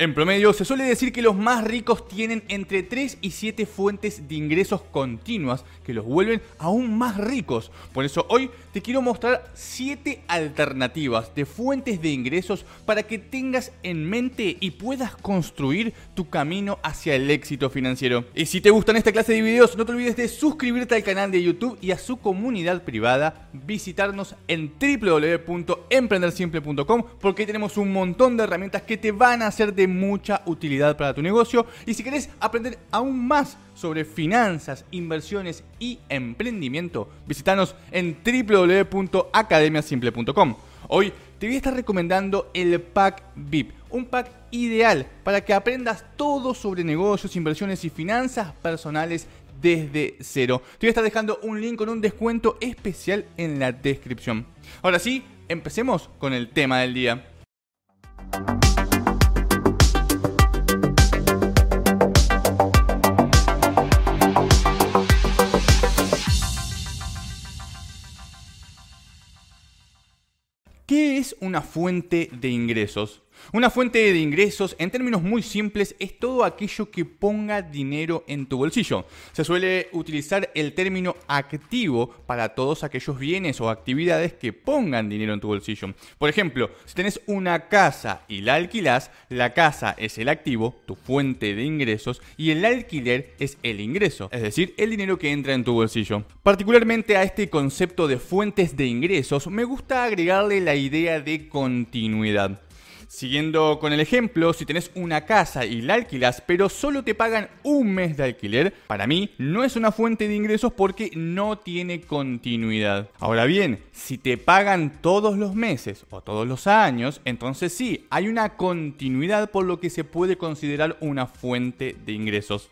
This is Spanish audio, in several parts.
En promedio, se suele decir que los más ricos tienen entre 3 y 7 fuentes de ingresos continuas que los vuelven aún más ricos. Por eso hoy te quiero mostrar 7 alternativas de fuentes de ingresos para que tengas en mente y puedas construir tu camino hacia el éxito financiero. Y si te gustan esta clase de videos, no te olvides de suscribirte al canal de YouTube y a su comunidad privada, visitarnos en www.emprendersimple.com porque tenemos un montón de herramientas que te van a hacer de mucha utilidad para tu negocio. Y si querés aprender aún más sobre finanzas, inversiones y emprendimiento, visítanos en www.academiasimple.com. Hoy te voy a estar recomendando el pack VIP, un pack ideal para que aprendas todo sobre negocios, inversiones y finanzas personales desde cero. Te voy a estar dejando un link con un descuento especial en la descripción. Ahora sí, empecemos con el tema del día. Es una fuente de ingresos? Una fuente de ingresos, en términos muy simples, es todo aquello que ponga dinero en tu bolsillo. Se suele utilizar el término activo para todos aquellos bienes o actividades que pongan dinero en tu bolsillo. Por ejemplo, si tenés una casa y la alquilás, la casa es el activo, tu fuente de ingresos, y el alquiler es el ingreso, es decir, el dinero que entra en tu bolsillo. Particularmente a este concepto de fuentes de ingresos, me gusta agregarle la idea de continuidad. Siguiendo con el ejemplo, si tenés una casa y la alquilas, pero solo te pagan un mes de alquiler, para mí no es una fuente de ingresos porque no tiene continuidad. Ahora bien, si te pagan todos los meses o todos los años, entonces sí, hay una continuidad por lo que se puede considerar una fuente de ingresos.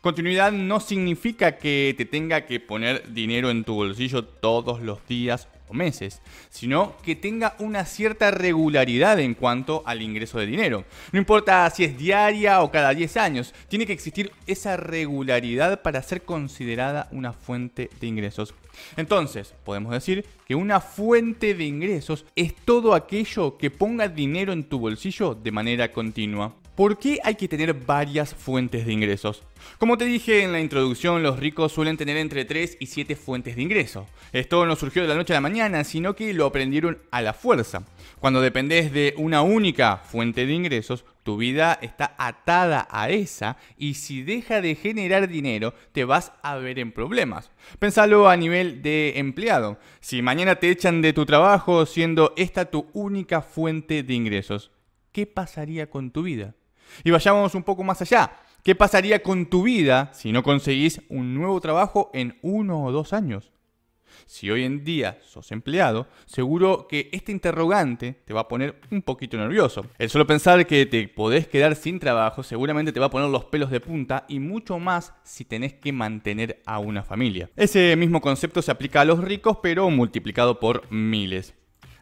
Continuidad no significa que te tenga que poner dinero en tu bolsillo todos los días o meses, sino que tenga una cierta regularidad en cuanto al ingreso de dinero. No importa si es diaria o cada 10 años, tiene que existir esa regularidad para ser considerada una fuente de ingresos. Entonces, podemos decir que una fuente de ingresos es todo aquello que ponga dinero en tu bolsillo de manera continua. ¿Por qué hay que tener varias fuentes de ingresos? Como te dije en la introducción, los ricos suelen tener entre 3 y 7 fuentes de ingreso. Esto no surgió de la noche a la mañana, sino que lo aprendieron a la fuerza. Cuando dependes de una única fuente de ingresos, tu vida está atada a esa y si deja de generar dinero, te vas a ver en problemas. Pensalo a nivel de empleado. Si mañana te echan de tu trabajo siendo esta tu única fuente de ingresos, ¿qué pasaría con tu vida? Y vayamos un poco más allá. ¿Qué pasaría con tu vida si no conseguís un nuevo trabajo en uno o dos años? Si hoy en día sos empleado, seguro que este interrogante te va a poner un poquito nervioso. El solo pensar que te podés quedar sin trabajo seguramente te va a poner los pelos de punta y mucho más si tenés que mantener a una familia. Ese mismo concepto se aplica a los ricos pero multiplicado por miles.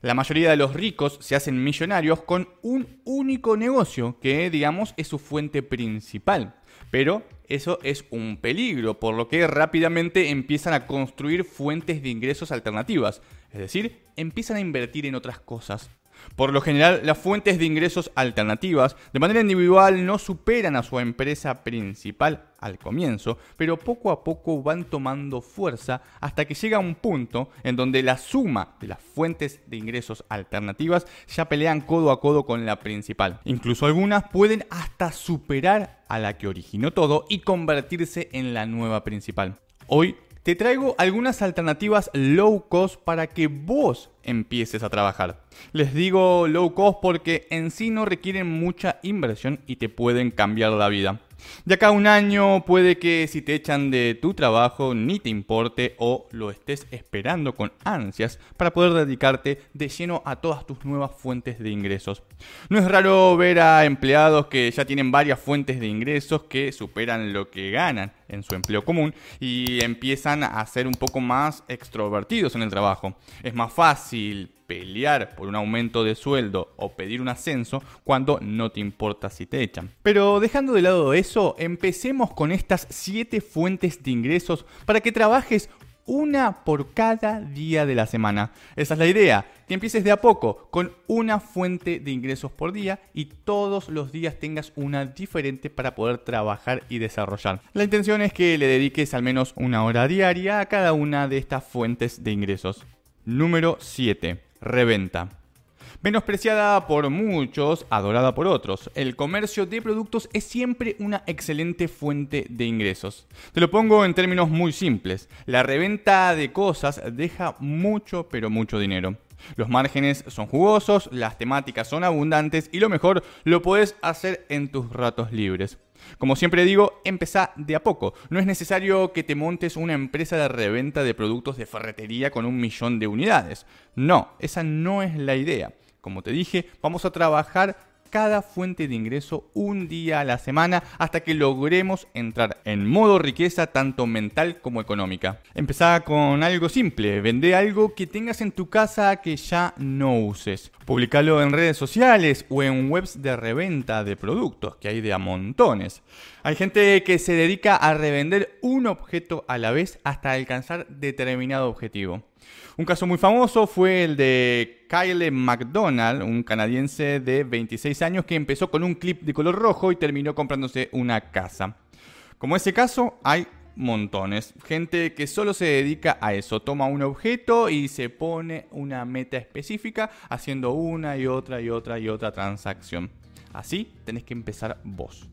La mayoría de los ricos se hacen millonarios con un único negocio que, digamos, es su fuente principal. Pero eso es un peligro, por lo que rápidamente empiezan a construir fuentes de ingresos alternativas. Es decir, empiezan a invertir en otras cosas. Por lo general, las fuentes de ingresos alternativas de manera individual no superan a su empresa principal al comienzo, pero poco a poco van tomando fuerza hasta que llega un punto en donde la suma de las fuentes de ingresos alternativas ya pelean codo a codo con la principal. Incluso algunas pueden hasta superar a la que originó todo y convertirse en la nueva principal. Hoy te traigo algunas alternativas low cost para que vos empieces a trabajar. Les digo low cost porque en sí no requieren mucha inversión y te pueden cambiar la vida. De acá a un año puede que si te echan de tu trabajo ni te importe o lo estés esperando con ansias para poder dedicarte de lleno a todas tus nuevas fuentes de ingresos. No es raro ver a empleados que ya tienen varias fuentes de ingresos que superan lo que ganan en su empleo común y empiezan a ser un poco más extrovertidos en el trabajo. Es más fácil pelear por un aumento de sueldo o pedir un ascenso cuando no te importa si te echan. Pero dejando de lado eso, empecemos con estas 7 fuentes de ingresos para que trabajes una por cada día de la semana. Esa es la idea, que empieces de a poco, con una fuente de ingresos por día y todos los días tengas una diferente para poder trabajar y desarrollar. La intención es que le dediques al menos una hora diaria a cada una de estas fuentes de ingresos. Número 7. Reventa. Menospreciada por muchos, adorada por otros, el comercio de productos es siempre una excelente fuente de ingresos. Te lo pongo en términos muy simples. La reventa de cosas deja mucho pero mucho dinero. Los márgenes son jugosos, las temáticas son abundantes y lo mejor, lo puedes hacer en tus ratos libres. Como siempre digo, empezá de a poco. No es necesario que te montes una empresa de reventa de productos de ferretería con un millón de unidades. No, esa no es la idea. Como te dije, vamos a trabajar cada fuente de ingreso un día a la semana hasta que logremos entrar en modo riqueza tanto mental como económica. Empezá con algo simple, vende algo que tengas en tu casa que ya no uses. Publicalo en redes sociales o en webs de reventa de productos, que hay de a montones. Hay gente que se dedica a revender un objeto a la vez hasta alcanzar determinado objetivo. Un caso muy famoso fue el de Kyle McDonald, un canadiense de 26 años que empezó con un clip de color rojo y terminó comprándose una casa. Como ese caso, hay montones. Gente que solo se dedica a eso. Toma un objeto y se pone una meta específica haciendo una y otra y otra y otra transacción. Así tenés que empezar vos.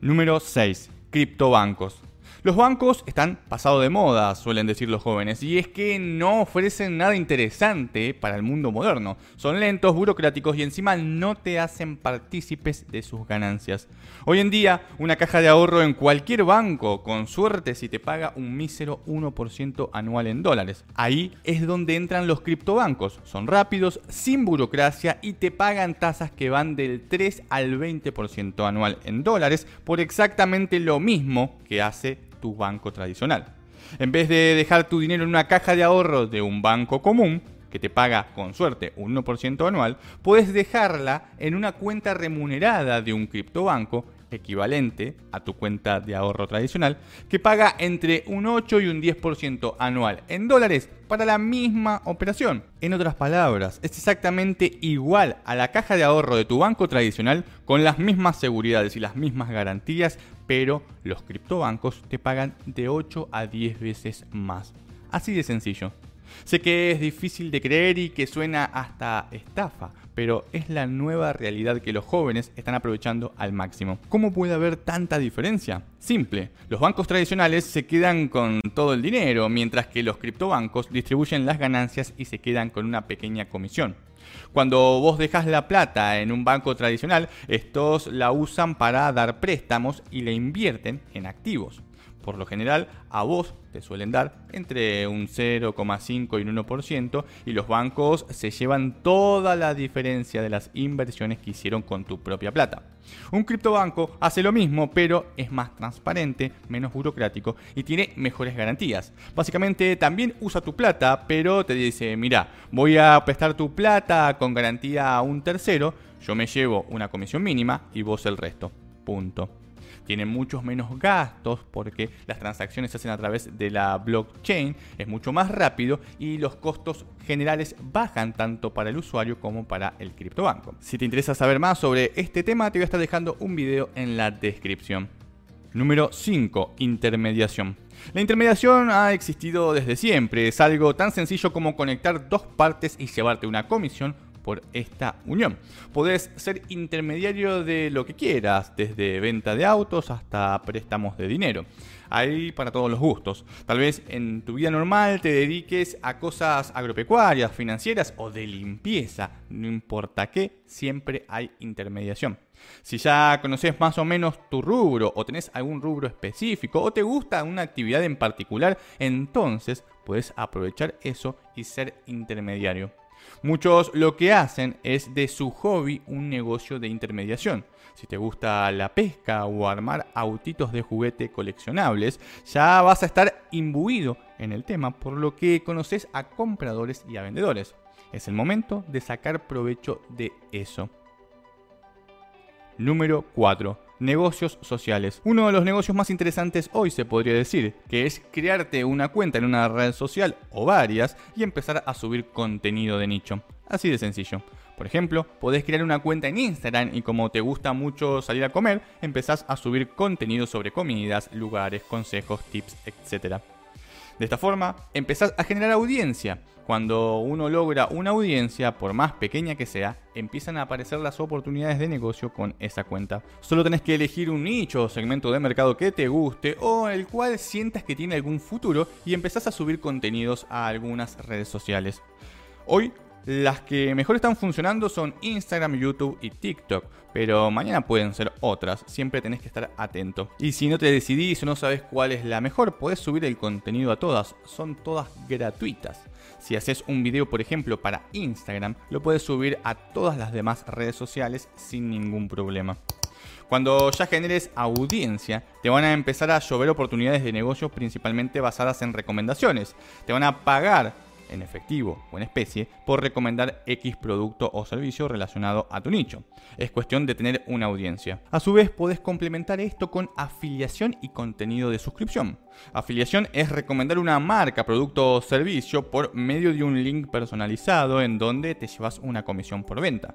Número 6. Criptobancos. Los bancos están pasados de moda, suelen decir los jóvenes, y es que no ofrecen nada interesante para el mundo moderno. Son lentos, burocráticos y encima no te hacen partícipes de sus ganancias. Hoy en día, una caja de ahorro en cualquier banco, con suerte si te paga un mísero 1% anual en dólares. Ahí es donde entran los criptobancos. Son rápidos, sin burocracia y te pagan tasas que van del 3 al 20% anual en dólares por exactamente lo mismo que hace tu banco tradicional. En vez de dejar tu dinero en una caja de ahorros de un banco común, que te paga con suerte un 1% anual, puedes dejarla en una cuenta remunerada de un criptobanco equivalente a tu cuenta de ahorro tradicional, que paga entre un 8 y un 10% anual en dólares para la misma operación. En otras palabras, es exactamente igual a la caja de ahorro de tu banco tradicional con las mismas seguridades y las mismas garantías, pero los criptobancos te pagan de 8 a 10 veces más. Así de sencillo. Sé que es difícil de creer y que suena hasta estafa, pero es la nueva realidad que los jóvenes están aprovechando al máximo. ¿Cómo puede haber tanta diferencia? Simple, los bancos tradicionales se quedan con todo el dinero, mientras que los criptobancos distribuyen las ganancias y se quedan con una pequeña comisión. Cuando vos dejas la plata en un banco tradicional, estos la usan para dar préstamos y la invierten en activos. Por lo general, a vos te suelen dar entre un 0,5 y un 1% y los bancos se llevan toda la diferencia de las inversiones que hicieron con tu propia plata. Un criptobanco hace lo mismo, pero es más transparente, menos burocrático y tiene mejores garantías. Básicamente también usa tu plata, pero te dice, mira, voy a prestar tu plata con garantía a un tercero, yo me llevo una comisión mínima y vos el resto. Punto tiene muchos menos gastos porque las transacciones se hacen a través de la blockchain, es mucho más rápido y los costos generales bajan tanto para el usuario como para el criptobanco. Si te interesa saber más sobre este tema, te voy a estar dejando un video en la descripción. Número 5. Intermediación. La intermediación ha existido desde siempre, es algo tan sencillo como conectar dos partes y llevarte una comisión por esta unión. Podés ser intermediario de lo que quieras, desde venta de autos hasta préstamos de dinero. Hay para todos los gustos. Tal vez en tu vida normal te dediques a cosas agropecuarias, financieras o de limpieza. No importa qué, siempre hay intermediación. Si ya conoces más o menos tu rubro o tenés algún rubro específico o te gusta una actividad en particular, entonces puedes aprovechar eso y ser intermediario. Muchos lo que hacen es de su hobby un negocio de intermediación. Si te gusta la pesca o armar autitos de juguete coleccionables, ya vas a estar imbuido en el tema, por lo que conoces a compradores y a vendedores. Es el momento de sacar provecho de eso. Número 4. Negocios sociales. Uno de los negocios más interesantes hoy se podría decir, que es crearte una cuenta en una red social o varias y empezar a subir contenido de nicho. Así de sencillo. Por ejemplo, podés crear una cuenta en Instagram y como te gusta mucho salir a comer, empezás a subir contenido sobre comidas, lugares, consejos, tips, etc. De esta forma, empezás a generar audiencia. Cuando uno logra una audiencia, por más pequeña que sea, empiezan a aparecer las oportunidades de negocio con esa cuenta. Solo tenés que elegir un nicho o segmento de mercado que te guste o el cual sientas que tiene algún futuro y empezás a subir contenidos a algunas redes sociales. Hoy las que mejor están funcionando son Instagram, YouTube y TikTok, pero mañana pueden ser otras, siempre tenés que estar atento. Y si no te decidís o no sabes cuál es la mejor, podés subir el contenido a todas, son todas gratuitas. Si haces un video, por ejemplo, para Instagram, lo puedes subir a todas las demás redes sociales sin ningún problema. Cuando ya generes audiencia, te van a empezar a llover oportunidades de negocio principalmente basadas en recomendaciones. Te van a pagar en efectivo o en especie por recomendar X producto o servicio relacionado a tu nicho. Es cuestión de tener una audiencia. A su vez, puedes complementar esto con afiliación y contenido de suscripción. Afiliación es recomendar una marca, producto o servicio por medio de un link personalizado en donde te llevas una comisión por venta.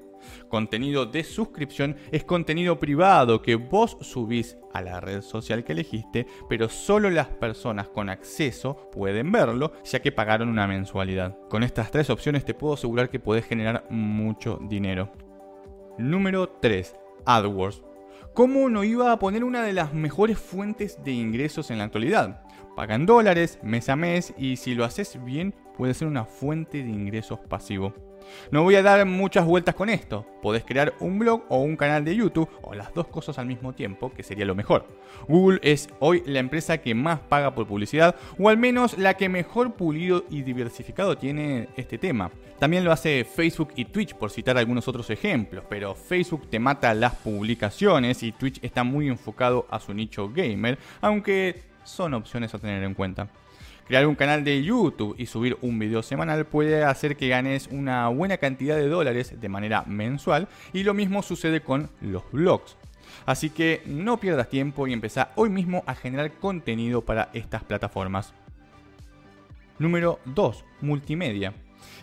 Contenido de suscripción es contenido privado que vos subís a la red social que elegiste, pero solo las personas con acceso pueden verlo, ya que pagaron una mensualidad. Con estas tres opciones te puedo asegurar que podés generar mucho dinero. Número 3. AdWords. ¿Cómo no iba a poner una de las mejores fuentes de ingresos en la actualidad? Pagan dólares mes a mes y si lo haces bien puede ser una fuente de ingresos pasivo. No voy a dar muchas vueltas con esto. Podés crear un blog o un canal de YouTube o las dos cosas al mismo tiempo, que sería lo mejor. Google es hoy la empresa que más paga por publicidad o al menos la que mejor pulido y diversificado tiene este tema. También lo hace Facebook y Twitch por citar algunos otros ejemplos, pero Facebook te mata las publicaciones y Twitch está muy enfocado a su nicho gamer, aunque son opciones a tener en cuenta. Crear un canal de YouTube y subir un video semanal puede hacer que ganes una buena cantidad de dólares de manera mensual y lo mismo sucede con los blogs. Así que no pierdas tiempo y empezá hoy mismo a generar contenido para estas plataformas. Número 2. Multimedia.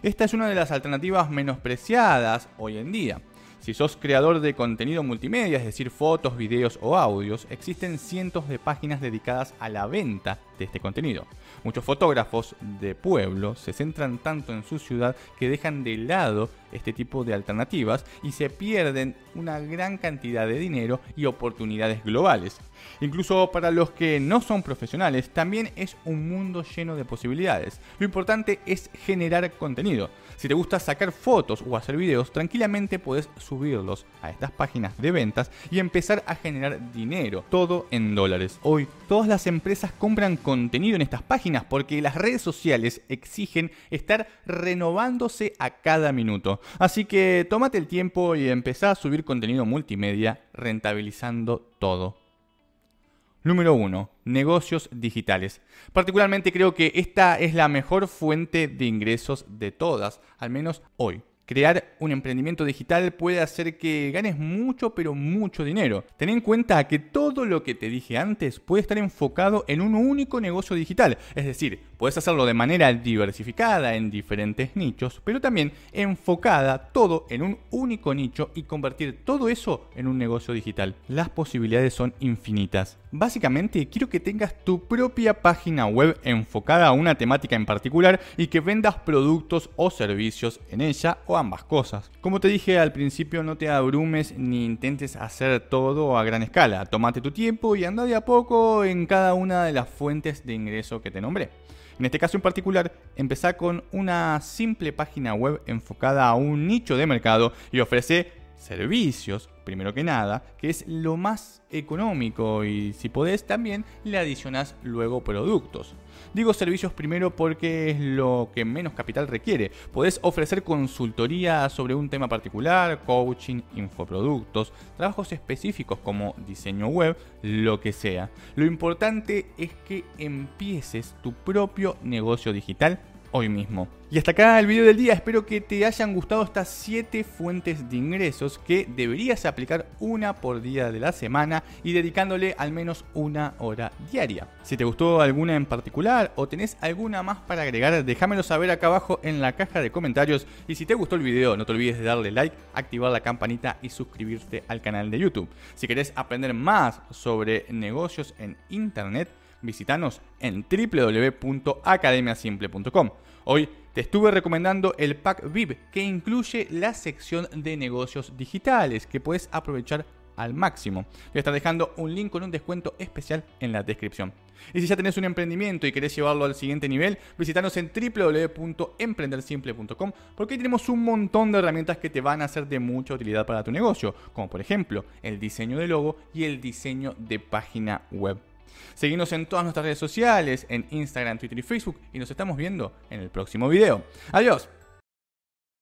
Esta es una de las alternativas menospreciadas hoy en día. Si sos creador de contenido multimedia, es decir, fotos, videos o audios, existen cientos de páginas dedicadas a la venta de este contenido. Muchos fotógrafos de pueblo se centran tanto en su ciudad que dejan de lado este tipo de alternativas y se pierden una gran cantidad de dinero y oportunidades globales. Incluso para los que no son profesionales, también es un mundo lleno de posibilidades. Lo importante es generar contenido. Si te gusta sacar fotos o hacer videos, tranquilamente puedes subirlos a estas páginas de ventas y empezar a generar dinero, todo en dólares. Hoy todas las empresas compran contenido en estas páginas porque las redes sociales exigen estar renovándose a cada minuto. Así que tómate el tiempo y empezá a subir contenido multimedia rentabilizando todo. Número 1. Negocios digitales. Particularmente creo que esta es la mejor fuente de ingresos de todas, al menos hoy. Crear un emprendimiento digital puede hacer que ganes mucho, pero mucho dinero. Ten en cuenta que todo lo que te dije antes puede estar enfocado en un único negocio digital. Es decir, puedes hacerlo de manera diversificada en diferentes nichos, pero también enfocada todo en un único nicho y convertir todo eso en un negocio digital. Las posibilidades son infinitas. Básicamente, quiero que tengas tu propia página web enfocada a una temática en particular y que vendas productos o servicios en ella o ambas cosas. Como te dije al principio, no te abrumes ni intentes hacer todo a gran escala. Tómate tu tiempo y anda de a poco en cada una de las fuentes de ingreso que te nombré. En este caso en particular, empezá con una simple página web enfocada a un nicho de mercado y ofrece servicios, primero que nada, que es lo más económico y si podés también le adicionás luego productos. Digo servicios primero porque es lo que menos capital requiere. Podés ofrecer consultoría sobre un tema particular, coaching, infoproductos, trabajos específicos como diseño web, lo que sea. Lo importante es que empieces tu propio negocio digital hoy mismo. Y hasta acá el video del día, espero que te hayan gustado estas 7 fuentes de ingresos que deberías aplicar una por día de la semana y dedicándole al menos una hora diaria. Si te gustó alguna en particular o tenés alguna más para agregar, déjamelo saber acá abajo en la caja de comentarios y si te gustó el video no te olvides de darle like, activar la campanita y suscribirte al canal de YouTube. Si querés aprender más sobre negocios en internet, visitanos en www.academiasimple.com. Hoy te estuve recomendando el pack VIP que incluye la sección de negocios digitales que puedes aprovechar al máximo. Voy a estar dejando un link con un descuento especial en la descripción. Y si ya tenés un emprendimiento y querés llevarlo al siguiente nivel, visitanos en www.emprendersimple.com porque ahí tenemos un montón de herramientas que te van a ser de mucha utilidad para tu negocio, como por ejemplo el diseño de logo y el diseño de página web. Seguimos en todas nuestras redes sociales, en Instagram, Twitter y Facebook y nos estamos viendo en el próximo video. Adiós.